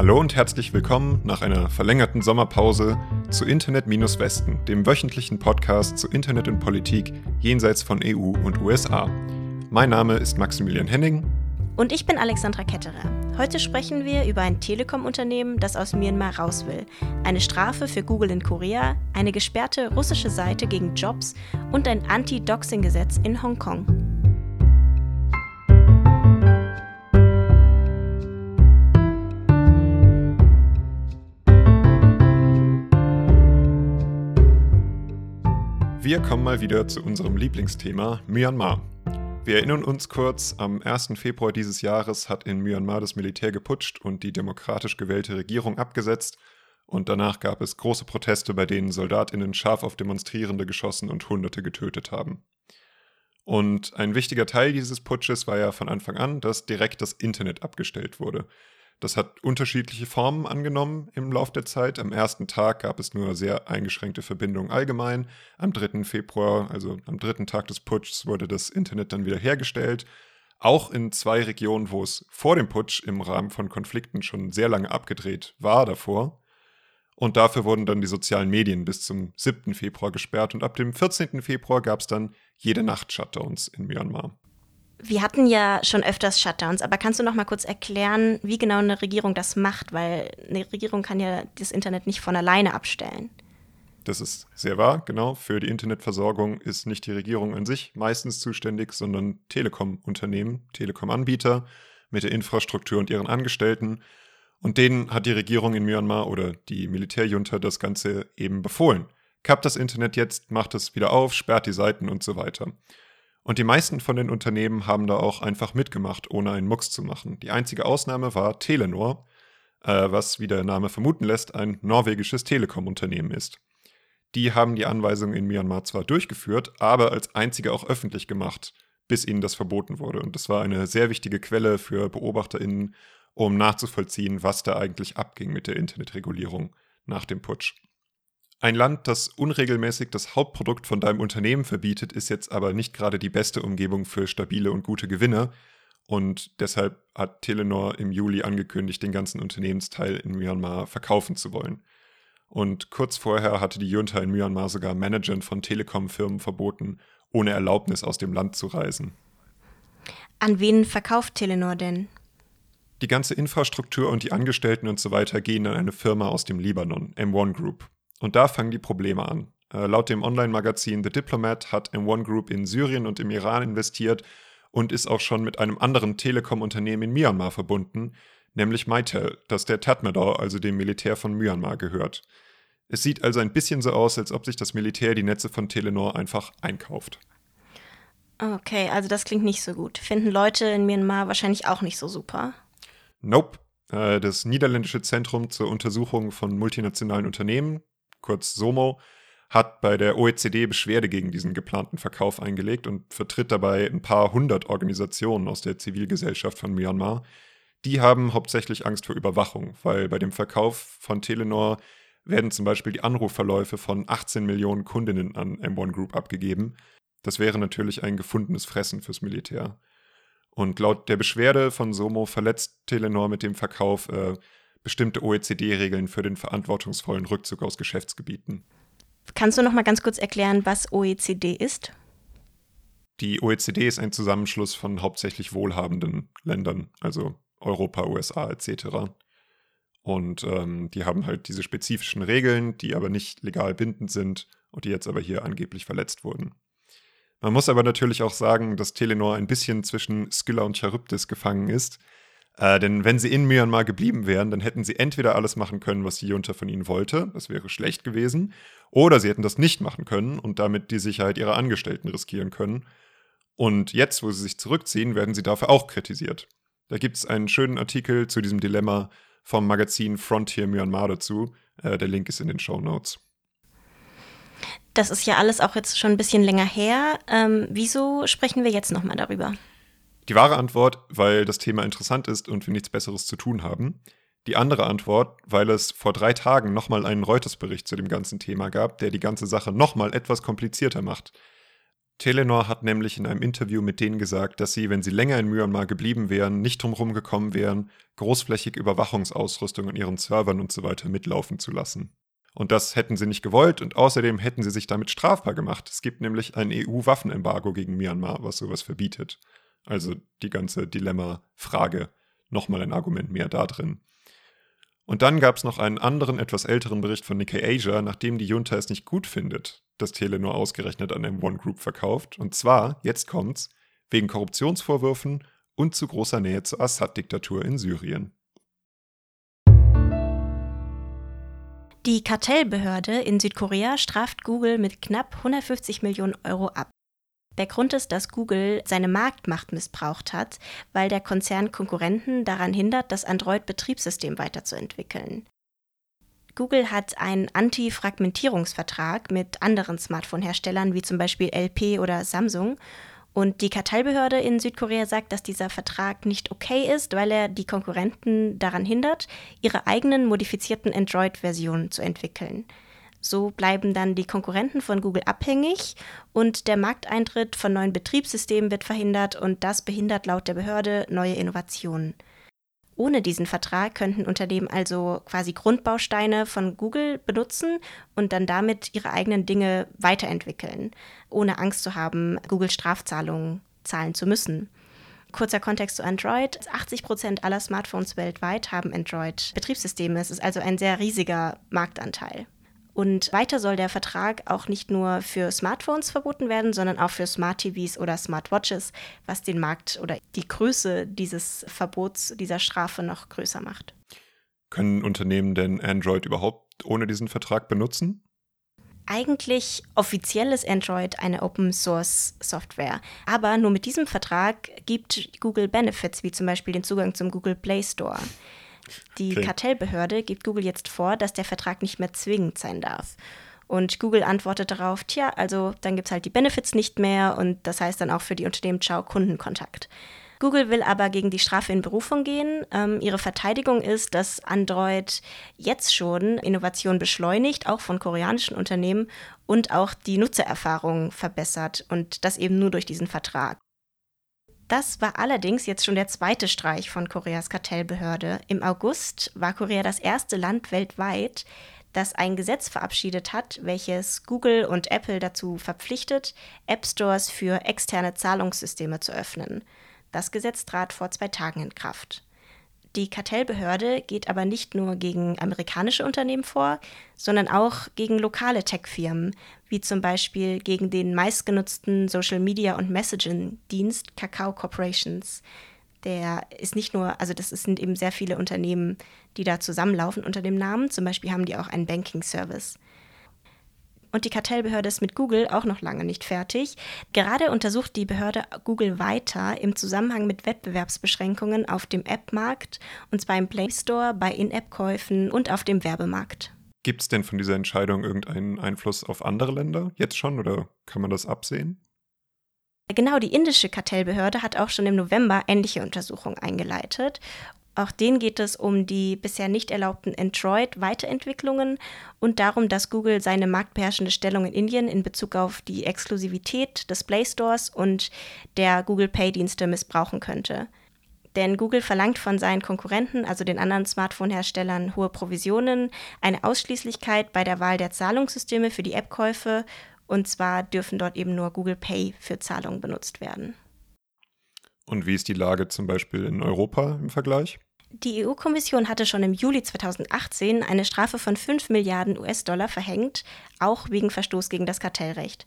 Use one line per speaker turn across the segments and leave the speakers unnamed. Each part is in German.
Hallo und herzlich willkommen nach einer verlängerten Sommerpause zu Internet Minus Westen, dem wöchentlichen Podcast zu Internet und Politik jenseits von EU und USA. Mein Name ist Maximilian Henning.
Und ich bin Alexandra Ketterer. Heute sprechen wir über ein Telekom-Unternehmen, das aus Myanmar raus will, eine Strafe für Google in Korea, eine gesperrte russische Seite gegen Jobs und ein Anti-Doxing-Gesetz in Hongkong.
Wir kommen mal wieder zu unserem Lieblingsthema Myanmar. Wir erinnern uns kurz, am 1. Februar dieses Jahres hat in Myanmar das Militär geputscht und die demokratisch gewählte Regierung abgesetzt und danach gab es große Proteste, bei denen Soldatinnen scharf auf Demonstrierende geschossen und Hunderte getötet haben. Und ein wichtiger Teil dieses Putsches war ja von Anfang an, dass direkt das Internet abgestellt wurde. Das hat unterschiedliche Formen angenommen im Laufe der Zeit. Am ersten Tag gab es nur sehr eingeschränkte Verbindungen allgemein. Am 3. Februar, also am dritten Tag des Putschs, wurde das Internet dann wieder hergestellt. Auch in zwei Regionen, wo es vor dem Putsch im Rahmen von Konflikten schon sehr lange abgedreht war davor. Und dafür wurden dann die sozialen Medien bis zum 7. Februar gesperrt und ab dem 14. Februar gab es dann jede Nacht Shutdowns in Myanmar.
Wir hatten ja schon öfters Shutdowns, aber kannst du noch mal kurz erklären, wie genau eine Regierung das macht? Weil eine Regierung kann ja das Internet nicht von alleine abstellen.
Das ist sehr wahr, genau. Für die Internetversorgung ist nicht die Regierung an sich meistens zuständig, sondern Telekom-Unternehmen, Telekom-Anbieter mit der Infrastruktur und ihren Angestellten. Und denen hat die Regierung in Myanmar oder die Militärjunta das Ganze eben befohlen. Kappt das Internet jetzt, macht es wieder auf, sperrt die Seiten und so weiter. Und die meisten von den Unternehmen haben da auch einfach mitgemacht, ohne einen Mucks zu machen. Die einzige Ausnahme war Telenor, äh, was, wie der Name vermuten lässt, ein norwegisches Telekom-Unternehmen ist. Die haben die Anweisungen in Myanmar zwar durchgeführt, aber als einzige auch öffentlich gemacht, bis ihnen das verboten wurde. Und das war eine sehr wichtige Quelle für BeobachterInnen, um nachzuvollziehen, was da eigentlich abging mit der Internetregulierung nach dem Putsch. Ein Land, das unregelmäßig das Hauptprodukt von deinem Unternehmen verbietet, ist jetzt aber nicht gerade die beste Umgebung für stabile und gute Gewinne. Und deshalb hat Telenor im Juli angekündigt, den ganzen Unternehmensteil in Myanmar verkaufen zu wollen. Und kurz vorher hatte die Junta in Myanmar sogar Managern von Telekom-Firmen verboten, ohne Erlaubnis aus dem Land zu reisen.
An wen verkauft Telenor denn?
Die ganze Infrastruktur und die Angestellten und so weiter gehen an eine Firma aus dem Libanon, M1 Group. Und da fangen die Probleme an. Äh, laut dem Online-Magazin The Diplomat hat M1 Group in Syrien und im Iran investiert und ist auch schon mit einem anderen Telekom-Unternehmen in Myanmar verbunden, nämlich Mytel, das der Tatmadaw, also dem Militär von Myanmar, gehört. Es sieht also ein bisschen so aus, als ob sich das Militär die Netze von Telenor einfach einkauft.
Okay, also das klingt nicht so gut. Finden Leute in Myanmar wahrscheinlich auch nicht so super.
Nope. Äh, das niederländische Zentrum zur Untersuchung von multinationalen Unternehmen, kurz SOMO, hat bei der OECD Beschwerde gegen diesen geplanten Verkauf eingelegt und vertritt dabei ein paar hundert Organisationen aus der Zivilgesellschaft von Myanmar. Die haben hauptsächlich Angst vor Überwachung, weil bei dem Verkauf von Telenor werden zum Beispiel die Anrufverläufe von 18 Millionen Kundinnen an M1 Group abgegeben. Das wäre natürlich ein gefundenes Fressen fürs Militär. Und laut der Beschwerde von Somo verletzt Telenor mit dem Verkauf äh, bestimmte OECD-Regeln für den verantwortungsvollen Rückzug aus Geschäftsgebieten.
Kannst du noch mal ganz kurz erklären, was OECD ist?
Die OECD ist ein Zusammenschluss von hauptsächlich wohlhabenden Ländern, also Europa, USA etc. Und ähm, die haben halt diese spezifischen Regeln, die aber nicht legal bindend sind und die jetzt aber hier angeblich verletzt wurden. Man muss aber natürlich auch sagen, dass Telenor ein bisschen zwischen Skylla und Charybdis gefangen ist, äh, denn wenn sie in Myanmar geblieben wären, dann hätten sie entweder alles machen können, was die Junta von ihnen wollte, das wäre schlecht gewesen, oder sie hätten das nicht machen können und damit die Sicherheit ihrer Angestellten riskieren können. Und jetzt, wo sie sich zurückziehen, werden sie dafür auch kritisiert. Da gibt es einen schönen Artikel zu diesem Dilemma vom Magazin Frontier Myanmar dazu. Äh, der Link ist in den Show Notes.
Das ist ja alles auch jetzt schon ein bisschen länger her. Ähm, wieso sprechen wir jetzt nochmal darüber?
Die wahre Antwort, weil das Thema interessant ist und wir nichts Besseres zu tun haben. Die andere Antwort, weil es vor drei Tagen nochmal einen Reuters-Bericht zu dem ganzen Thema gab, der die ganze Sache nochmal etwas komplizierter macht. Telenor hat nämlich in einem Interview mit denen gesagt, dass sie, wenn sie länger in Myanmar geblieben wären, nicht drumherum gekommen wären, großflächig Überwachungsausrüstung an ihren Servern und so weiter mitlaufen zu lassen. Und das hätten sie nicht gewollt und außerdem hätten sie sich damit strafbar gemacht. Es gibt nämlich ein EU-Waffenembargo gegen Myanmar, was sowas verbietet. Also die ganze Dilemma-Frage, nochmal ein Argument mehr da drin. Und dann gab es noch einen anderen, etwas älteren Bericht von Nikkei Asia, nachdem die Junta es nicht gut findet, dass Tele nur ausgerechnet an M1 Group verkauft. Und zwar, jetzt kommt's, wegen Korruptionsvorwürfen und zu großer Nähe zur Assad-Diktatur in Syrien.
Die Kartellbehörde in Südkorea straft Google mit knapp 150 Millionen Euro ab. Der Grund ist, dass Google seine Marktmacht missbraucht hat, weil der Konzern Konkurrenten daran hindert, das Android-Betriebssystem weiterzuentwickeln. Google hat einen Anti-Fragmentierungsvertrag mit anderen Smartphone-Herstellern wie zum Beispiel LP oder Samsung. Und die Kartellbehörde in Südkorea sagt, dass dieser Vertrag nicht okay ist, weil er die Konkurrenten daran hindert, ihre eigenen modifizierten Android-Versionen zu entwickeln. So bleiben dann die Konkurrenten von Google abhängig und der Markteintritt von neuen Betriebssystemen wird verhindert und das behindert laut der Behörde neue Innovationen. Ohne diesen Vertrag könnten Unternehmen also quasi Grundbausteine von Google benutzen und dann damit ihre eigenen Dinge weiterentwickeln, ohne Angst zu haben, Google Strafzahlungen zahlen zu müssen. Kurzer Kontext zu Android. 80 Prozent aller Smartphones weltweit haben Android-Betriebssysteme. Es ist also ein sehr riesiger Marktanteil. Und weiter soll der Vertrag auch nicht nur für Smartphones verboten werden, sondern auch für Smart TVs oder Smartwatches, was den Markt oder die Größe dieses Verbots, dieser Strafe noch größer macht.
Können Unternehmen denn Android überhaupt ohne diesen Vertrag benutzen?
Eigentlich offiziell ist Android eine Open Source Software, aber nur mit diesem Vertrag gibt Google Benefits, wie zum Beispiel den Zugang zum Google Play Store. Die okay. Kartellbehörde gibt Google jetzt vor, dass der Vertrag nicht mehr zwingend sein darf. Und Google antwortet darauf, tja, also dann gibt es halt die Benefits nicht mehr und das heißt dann auch für die Unternehmen, ciao, Kundenkontakt. Google will aber gegen die Strafe in Berufung gehen. Ähm, ihre Verteidigung ist, dass Android jetzt schon Innovation beschleunigt, auch von koreanischen Unternehmen und auch die Nutzererfahrung verbessert und das eben nur durch diesen Vertrag. Das war allerdings jetzt schon der zweite Streich von Koreas Kartellbehörde. Im August war Korea das erste Land weltweit, das ein Gesetz verabschiedet hat, welches Google und Apple dazu verpflichtet, App Stores für externe Zahlungssysteme zu öffnen. Das Gesetz trat vor zwei Tagen in Kraft. Die Kartellbehörde geht aber nicht nur gegen amerikanische Unternehmen vor, sondern auch gegen lokale Tech-Firmen, wie zum Beispiel gegen den meistgenutzten Social Media und Messaging-Dienst Kakao Corporations. Der ist nicht nur, also das sind eben sehr viele Unternehmen, die da zusammenlaufen unter dem Namen. Zum Beispiel haben die auch einen Banking-Service. Und die Kartellbehörde ist mit Google auch noch lange nicht fertig. Gerade untersucht die Behörde Google weiter im Zusammenhang mit Wettbewerbsbeschränkungen auf dem App-Markt, und zwar im Play Store, bei In-App-Käufen und auf dem Werbemarkt.
Gibt es denn von dieser Entscheidung irgendeinen Einfluss auf andere Länder jetzt schon oder kann man das absehen?
Genau, die indische Kartellbehörde hat auch schon im November ähnliche Untersuchungen eingeleitet auch denen geht es um die bisher nicht erlaubten Android-Weiterentwicklungen und darum, dass Google seine marktbeherrschende Stellung in Indien in Bezug auf die Exklusivität des Play Stores und der Google Pay-Dienste missbrauchen könnte. Denn Google verlangt von seinen Konkurrenten, also den anderen Smartphone-Herstellern, hohe Provisionen, eine Ausschließlichkeit bei der Wahl der Zahlungssysteme für die App-Käufe und zwar dürfen dort eben nur Google Pay für Zahlungen benutzt werden.
Und wie ist die Lage zum Beispiel in Europa im Vergleich?
Die EU-Kommission hatte schon im Juli 2018 eine Strafe von 5 Milliarden US-Dollar verhängt, auch wegen Verstoß gegen das Kartellrecht.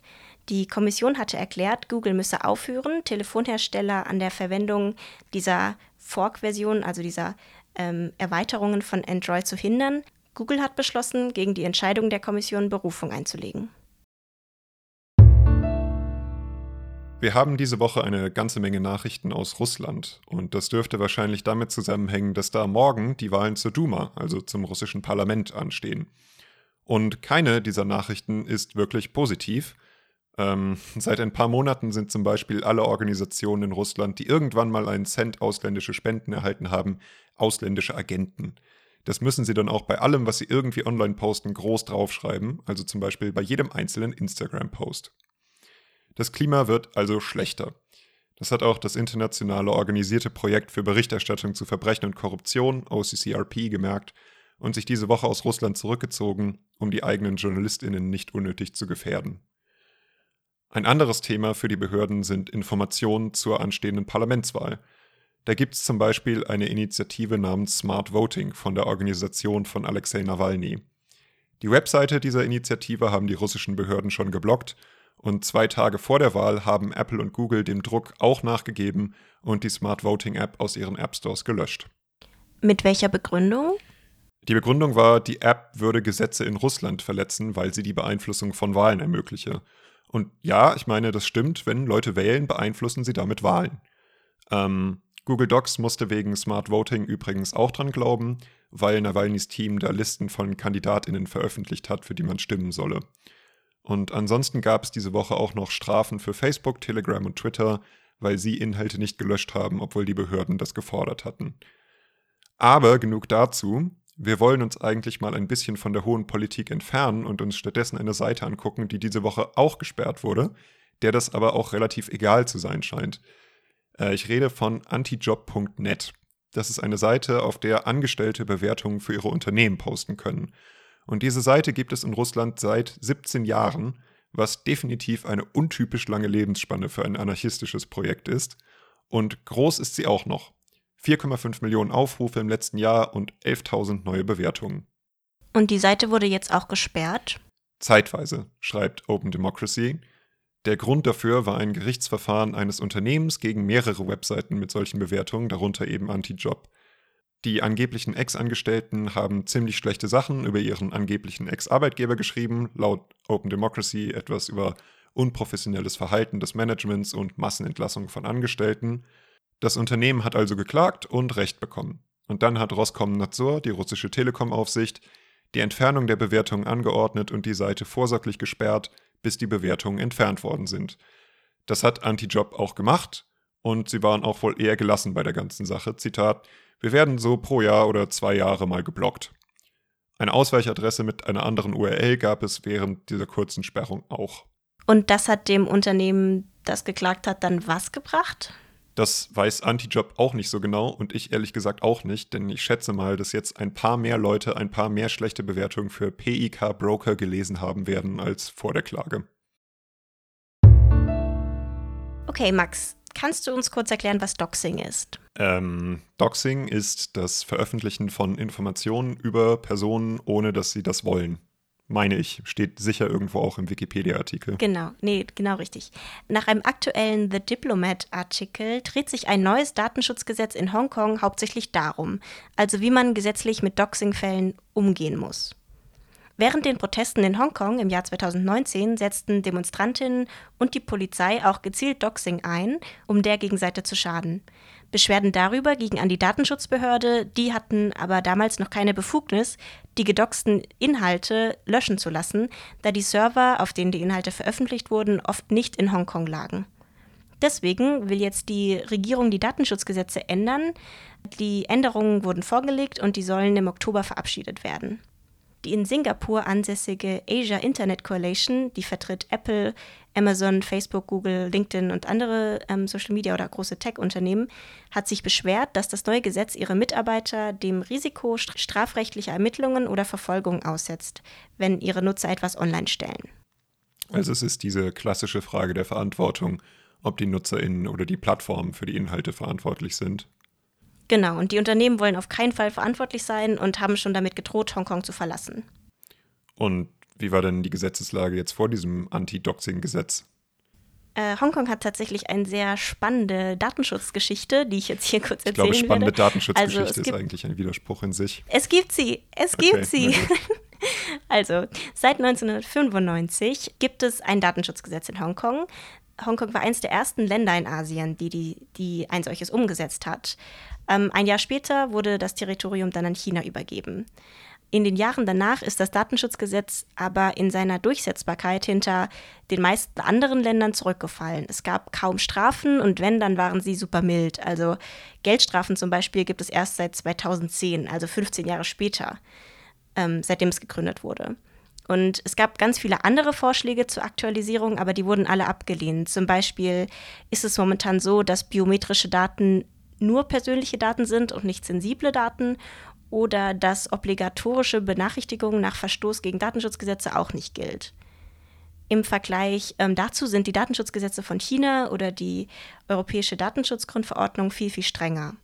Die Kommission hatte erklärt, Google müsse aufhören, Telefonhersteller an der Verwendung dieser Fork-Version, also dieser ähm, Erweiterungen von Android zu hindern. Google hat beschlossen, gegen die Entscheidung der Kommission Berufung einzulegen.
Wir haben diese Woche eine ganze Menge Nachrichten aus Russland und das dürfte wahrscheinlich damit zusammenhängen, dass da morgen die Wahlen zur Duma, also zum russischen Parlament, anstehen. Und keine dieser Nachrichten ist wirklich positiv. Ähm, seit ein paar Monaten sind zum Beispiel alle Organisationen in Russland, die irgendwann mal einen Cent ausländische Spenden erhalten haben, ausländische Agenten. Das müssen sie dann auch bei allem, was sie irgendwie online posten, groß draufschreiben, also zum Beispiel bei jedem einzelnen Instagram-Post. Das Klima wird also schlechter. Das hat auch das internationale organisierte Projekt für Berichterstattung zu Verbrechen und Korruption, OCCRP, gemerkt und sich diese Woche aus Russland zurückgezogen, um die eigenen Journalistinnen nicht unnötig zu gefährden. Ein anderes Thema für die Behörden sind Informationen zur anstehenden Parlamentswahl. Da gibt es zum Beispiel eine Initiative namens Smart Voting von der Organisation von Alexei Nawalny. Die Webseite dieser Initiative haben die russischen Behörden schon geblockt und zwei Tage vor der Wahl haben Apple und Google dem Druck auch nachgegeben und die Smart Voting App aus ihren App Stores gelöscht.
Mit welcher Begründung?
Die Begründung war, die App würde Gesetze in Russland verletzen, weil sie die Beeinflussung von Wahlen ermögliche. Und ja, ich meine, das stimmt, wenn Leute wählen, beeinflussen sie damit Wahlen. Ähm, Google Docs musste wegen Smart Voting übrigens auch dran glauben, weil Nawalnys Team da Listen von KandidatInnen veröffentlicht hat, für die man stimmen solle. Und ansonsten gab es diese Woche auch noch Strafen für Facebook, Telegram und Twitter, weil sie Inhalte nicht gelöscht haben, obwohl die Behörden das gefordert hatten. Aber genug dazu. Wir wollen uns eigentlich mal ein bisschen von der hohen Politik entfernen und uns stattdessen eine Seite angucken, die diese Woche auch gesperrt wurde, der das aber auch relativ egal zu sein scheint. Äh, ich rede von antijob.net. Das ist eine Seite, auf der Angestellte Bewertungen für ihre Unternehmen posten können. Und diese Seite gibt es in Russland seit 17 Jahren, was definitiv eine untypisch lange Lebensspanne für ein anarchistisches Projekt ist. Und groß ist sie auch noch. 4,5 Millionen Aufrufe im letzten Jahr und 11.000 neue Bewertungen.
Und die Seite wurde jetzt auch gesperrt?
Zeitweise, schreibt Open Democracy. Der Grund dafür war ein Gerichtsverfahren eines Unternehmens gegen mehrere Webseiten mit solchen Bewertungen, darunter eben Antijob. Die angeblichen Ex-Angestellten haben ziemlich schlechte Sachen über ihren angeblichen Ex-Arbeitgeber geschrieben, laut Open Democracy etwas über unprofessionelles Verhalten des Managements und Massenentlassungen von Angestellten. Das Unternehmen hat also geklagt und Recht bekommen. Und dann hat Roskomnadzor, die russische Telekom-Aufsicht, die Entfernung der Bewertungen angeordnet und die Seite vorsorglich gesperrt, bis die Bewertungen entfernt worden sind. Das hat Antijob auch gemacht und sie waren auch wohl eher gelassen bei der ganzen Sache. Zitat: Wir werden so pro Jahr oder zwei Jahre mal geblockt. Eine Ausweichadresse mit einer anderen URL gab es während dieser kurzen Sperrung auch.
Und das hat dem Unternehmen, das geklagt hat, dann was gebracht?
Das weiß Antijob auch nicht so genau und ich ehrlich gesagt auch nicht, denn ich schätze mal, dass jetzt ein paar mehr Leute ein paar mehr schlechte Bewertungen für PIK Broker gelesen haben werden als vor der Klage.
Okay, Max, kannst du uns kurz erklären, was Doxing ist?
Ähm, Doxing ist das Veröffentlichen von Informationen über Personen, ohne dass sie das wollen meine ich, steht sicher irgendwo auch im Wikipedia-Artikel.
Genau, nee, genau richtig. Nach einem aktuellen The Diplomat-Artikel dreht sich ein neues Datenschutzgesetz in Hongkong hauptsächlich darum, also wie man gesetzlich mit Doxing-Fällen umgehen muss. Während den Protesten in Hongkong im Jahr 2019 setzten Demonstrantinnen und die Polizei auch gezielt Doxing ein, um der Gegenseite zu schaden. Beschwerden darüber gingen an die Datenschutzbehörde, die hatten aber damals noch keine Befugnis, die gedoxten Inhalte löschen zu lassen, da die Server, auf denen die Inhalte veröffentlicht wurden, oft nicht in Hongkong lagen. Deswegen will jetzt die Regierung die Datenschutzgesetze ändern. Die Änderungen wurden vorgelegt und die sollen im Oktober verabschiedet werden. Die in Singapur ansässige Asia Internet Coalition, die vertritt Apple, Amazon, Facebook, Google, LinkedIn und andere ähm, Social Media oder große Tech-Unternehmen, hat sich beschwert, dass das neue Gesetz ihre Mitarbeiter dem Risiko strafrechtlicher Ermittlungen oder Verfolgung aussetzt, wenn ihre Nutzer etwas online stellen.
Also es ist diese klassische Frage der Verantwortung, ob die NutzerInnen oder die Plattformen für die Inhalte verantwortlich sind.
Genau, und die Unternehmen wollen auf keinen Fall verantwortlich sein und haben schon damit gedroht, Hongkong zu verlassen.
Und wie war denn die Gesetzeslage jetzt vor diesem Anti-Doxing-Gesetz?
Äh, Hongkong hat tatsächlich eine sehr spannende Datenschutzgeschichte, die ich jetzt hier kurz erzählen
werde. Ich glaube, spannende
werde.
Datenschutzgeschichte also, ist eigentlich ein Widerspruch in sich.
Es gibt sie, es gibt okay, sie. also, seit 1995 gibt es ein Datenschutzgesetz in Hongkong. Hongkong war eines der ersten Länder in Asien, die, die, die ein solches umgesetzt hat. Ähm, ein Jahr später wurde das Territorium dann an China übergeben. In den Jahren danach ist das Datenschutzgesetz aber in seiner Durchsetzbarkeit hinter den meisten anderen Ländern zurückgefallen. Es gab kaum Strafen und wenn, dann waren sie super mild. Also Geldstrafen zum Beispiel gibt es erst seit 2010, also 15 Jahre später, ähm, seitdem es gegründet wurde. Und es gab ganz viele andere Vorschläge zur Aktualisierung, aber die wurden alle abgelehnt. Zum Beispiel ist es momentan so, dass biometrische Daten nur persönliche Daten sind und nicht sensible Daten oder dass obligatorische Benachrichtigung nach Verstoß gegen Datenschutzgesetze auch nicht gilt. Im Vergleich ähm, dazu sind die Datenschutzgesetze von China oder die Europäische Datenschutzgrundverordnung viel, viel strenger.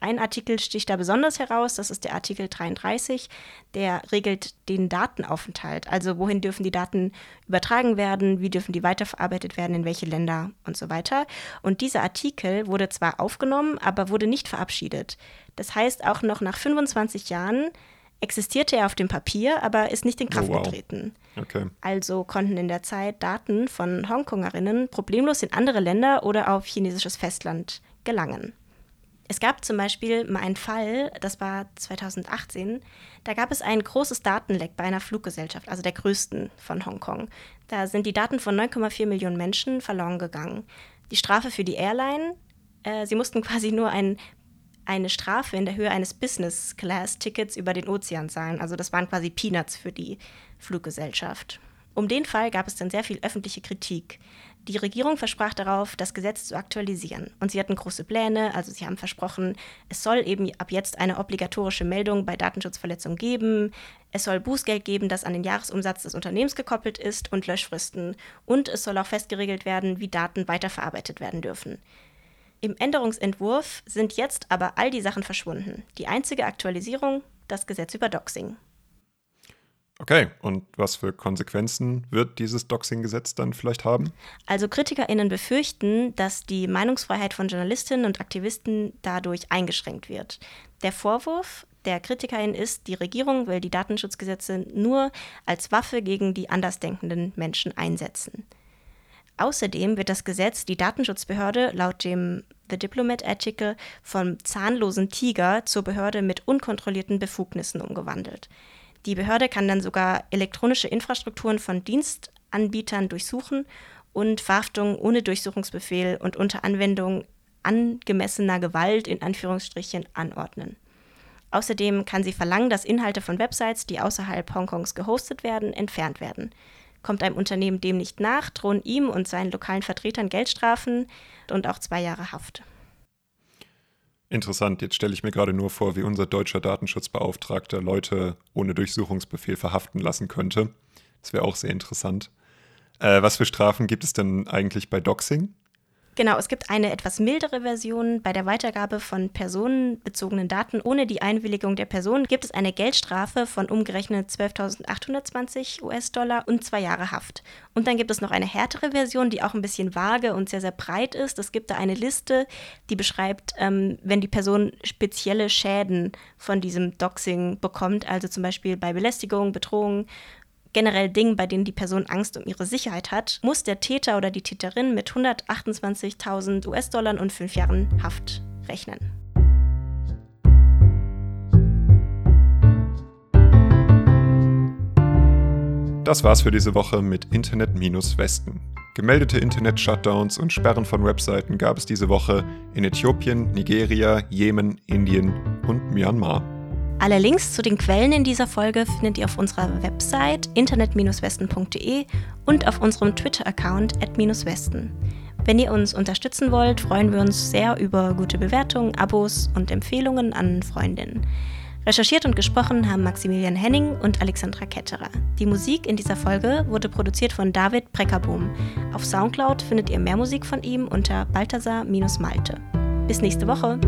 Ein Artikel sticht da besonders heraus, das ist der Artikel 33, der regelt den Datenaufenthalt. Also wohin dürfen die Daten übertragen werden, wie dürfen die weiterverarbeitet werden, in welche Länder und so weiter. Und dieser Artikel wurde zwar aufgenommen, aber wurde nicht verabschiedet. Das heißt, auch noch nach 25 Jahren existierte er auf dem Papier, aber ist nicht in Kraft oh, wow. getreten. Okay. Also konnten in der Zeit Daten von Hongkongerinnen problemlos in andere Länder oder auf chinesisches Festland gelangen. Es gab zum Beispiel mal einen Fall, das war 2018, da gab es ein großes Datenleck bei einer Fluggesellschaft, also der größten von Hongkong. Da sind die Daten von 9,4 Millionen Menschen verloren gegangen. Die Strafe für die Airline, äh, sie mussten quasi nur ein, eine Strafe in der Höhe eines Business-Class-Tickets über den Ozean zahlen. Also das waren quasi Peanuts für die Fluggesellschaft. Um den Fall gab es dann sehr viel öffentliche Kritik. Die Regierung versprach darauf, das Gesetz zu aktualisieren. Und sie hatten große Pläne, also sie haben versprochen, es soll eben ab jetzt eine obligatorische Meldung bei Datenschutzverletzungen geben. Es soll Bußgeld geben, das an den Jahresumsatz des Unternehmens gekoppelt ist und Löschfristen. Und es soll auch festgeregelt werden, wie Daten weiterverarbeitet werden dürfen. Im Änderungsentwurf sind jetzt aber all die Sachen verschwunden. Die einzige Aktualisierung, das Gesetz über Doxing.
Okay, und was für Konsequenzen wird dieses Doxing-Gesetz dann vielleicht haben?
Also KritikerInnen befürchten, dass die Meinungsfreiheit von Journalistinnen und Aktivisten dadurch eingeschränkt wird. Der Vorwurf der KritikerInnen ist, die Regierung will die Datenschutzgesetze nur als Waffe gegen die andersdenkenden Menschen einsetzen. Außerdem wird das Gesetz die Datenschutzbehörde laut dem The Diplomat-Artikel vom zahnlosen Tiger zur Behörde mit unkontrollierten Befugnissen umgewandelt. Die Behörde kann dann sogar elektronische Infrastrukturen von Dienstanbietern durchsuchen und Verhaftungen ohne Durchsuchungsbefehl und unter Anwendung angemessener Gewalt in Anführungsstrichen anordnen. Außerdem kann sie verlangen, dass Inhalte von Websites, die außerhalb Hongkongs gehostet werden, entfernt werden. Kommt einem Unternehmen dem nicht nach, drohen ihm und seinen lokalen Vertretern Geldstrafen und auch zwei Jahre Haft.
Interessant, jetzt stelle ich mir gerade nur vor, wie unser deutscher Datenschutzbeauftragter Leute ohne Durchsuchungsbefehl verhaften lassen könnte. Das wäre auch sehr interessant. Äh, was für Strafen gibt es denn eigentlich bei Doxing?
Genau, es gibt eine etwas mildere Version. Bei der Weitergabe von personenbezogenen Daten ohne die Einwilligung der Person gibt es eine Geldstrafe von umgerechnet 12.820 US-Dollar und zwei Jahre Haft. Und dann gibt es noch eine härtere Version, die auch ein bisschen vage und sehr, sehr breit ist. Es gibt da eine Liste, die beschreibt, ähm, wenn die Person spezielle Schäden von diesem Doxing bekommt, also zum Beispiel bei Belästigung, Bedrohung generell Dingen, bei denen die Person Angst um ihre Sicherheit hat, muss der Täter oder die Täterin mit 128.000 US-Dollar und fünf Jahren Haft rechnen.
Das war's für diese Woche mit Internet-Westen. Gemeldete Internet-Shutdowns und Sperren von Webseiten gab es diese Woche in Äthiopien, Nigeria, Jemen, Indien und Myanmar.
Alle Links zu den Quellen in dieser Folge findet ihr auf unserer Website internet-westen.de und auf unserem Twitter-Account @westen. Wenn ihr uns unterstützen wollt, freuen wir uns sehr über gute Bewertungen, Abos und Empfehlungen an Freundinnen. Recherchiert und gesprochen haben Maximilian Henning und Alexandra Ketterer. Die Musik in dieser Folge wurde produziert von David Breckerbohm. Auf Soundcloud findet ihr mehr Musik von ihm unter Balthasar-Malte. Bis nächste Woche!